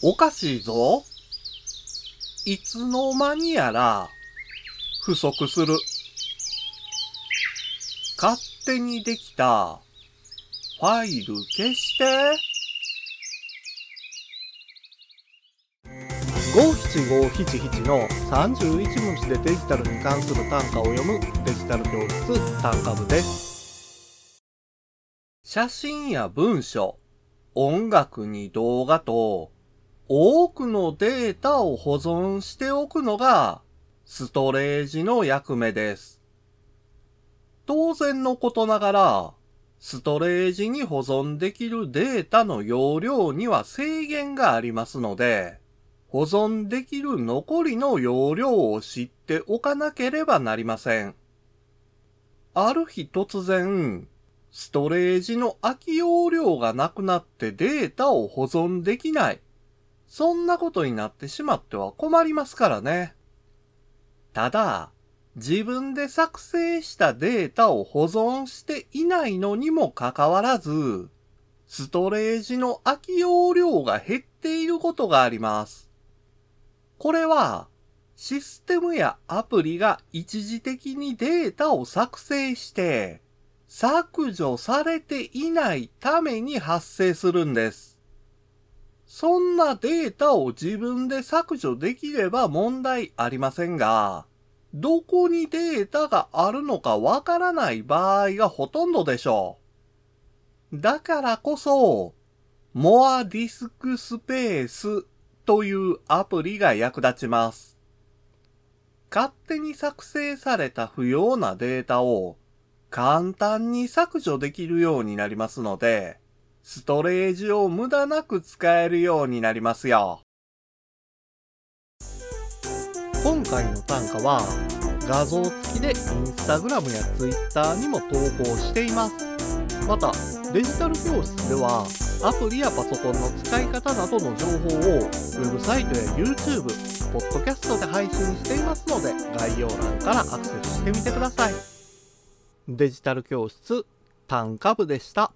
おかしいぞ。いつの間にやら、不足する。勝手にできた、ファイル消して。五七五七七の31文字でデジタルに関する単価を読むデジタル教室単価部です。写真や文書、音楽に動画と多くのデータを保存しておくのがストレージの役目です。当然のことながら、ストレージに保存できるデータの容量には制限がありますので、保存できる残りの容量を知っておかなければなりません。ある日突然、ストレージの空き容量がなくなってデータを保存できない。そんなことになってしまっては困りますからね。ただ、自分で作成したデータを保存していないのにもかかわらず、ストレージの空き容量が減っていることがあります。これは、システムやアプリが一時的にデータを作成して、削除されていないために発生するんです。そんなデータを自分で削除できれば問題ありませんが、どこにデータがあるのかわからない場合がほとんどでしょう。だからこそ、More Disk Space というアプリが役立ちます。勝手に作成された不要なデータを簡単に削除できるようになりますので、ストレージを無駄なく使えるようになりますよ。今回の単価は画像付きでインスタグラムやツイッターにも投稿しています。また、デジタル教室ではアプリやパソコンの使い方などの情報をウェブサイトや YouTube、ポッドキャストで配信していますので概要欄からアクセスしてみてください。デジタル教室単価部でした。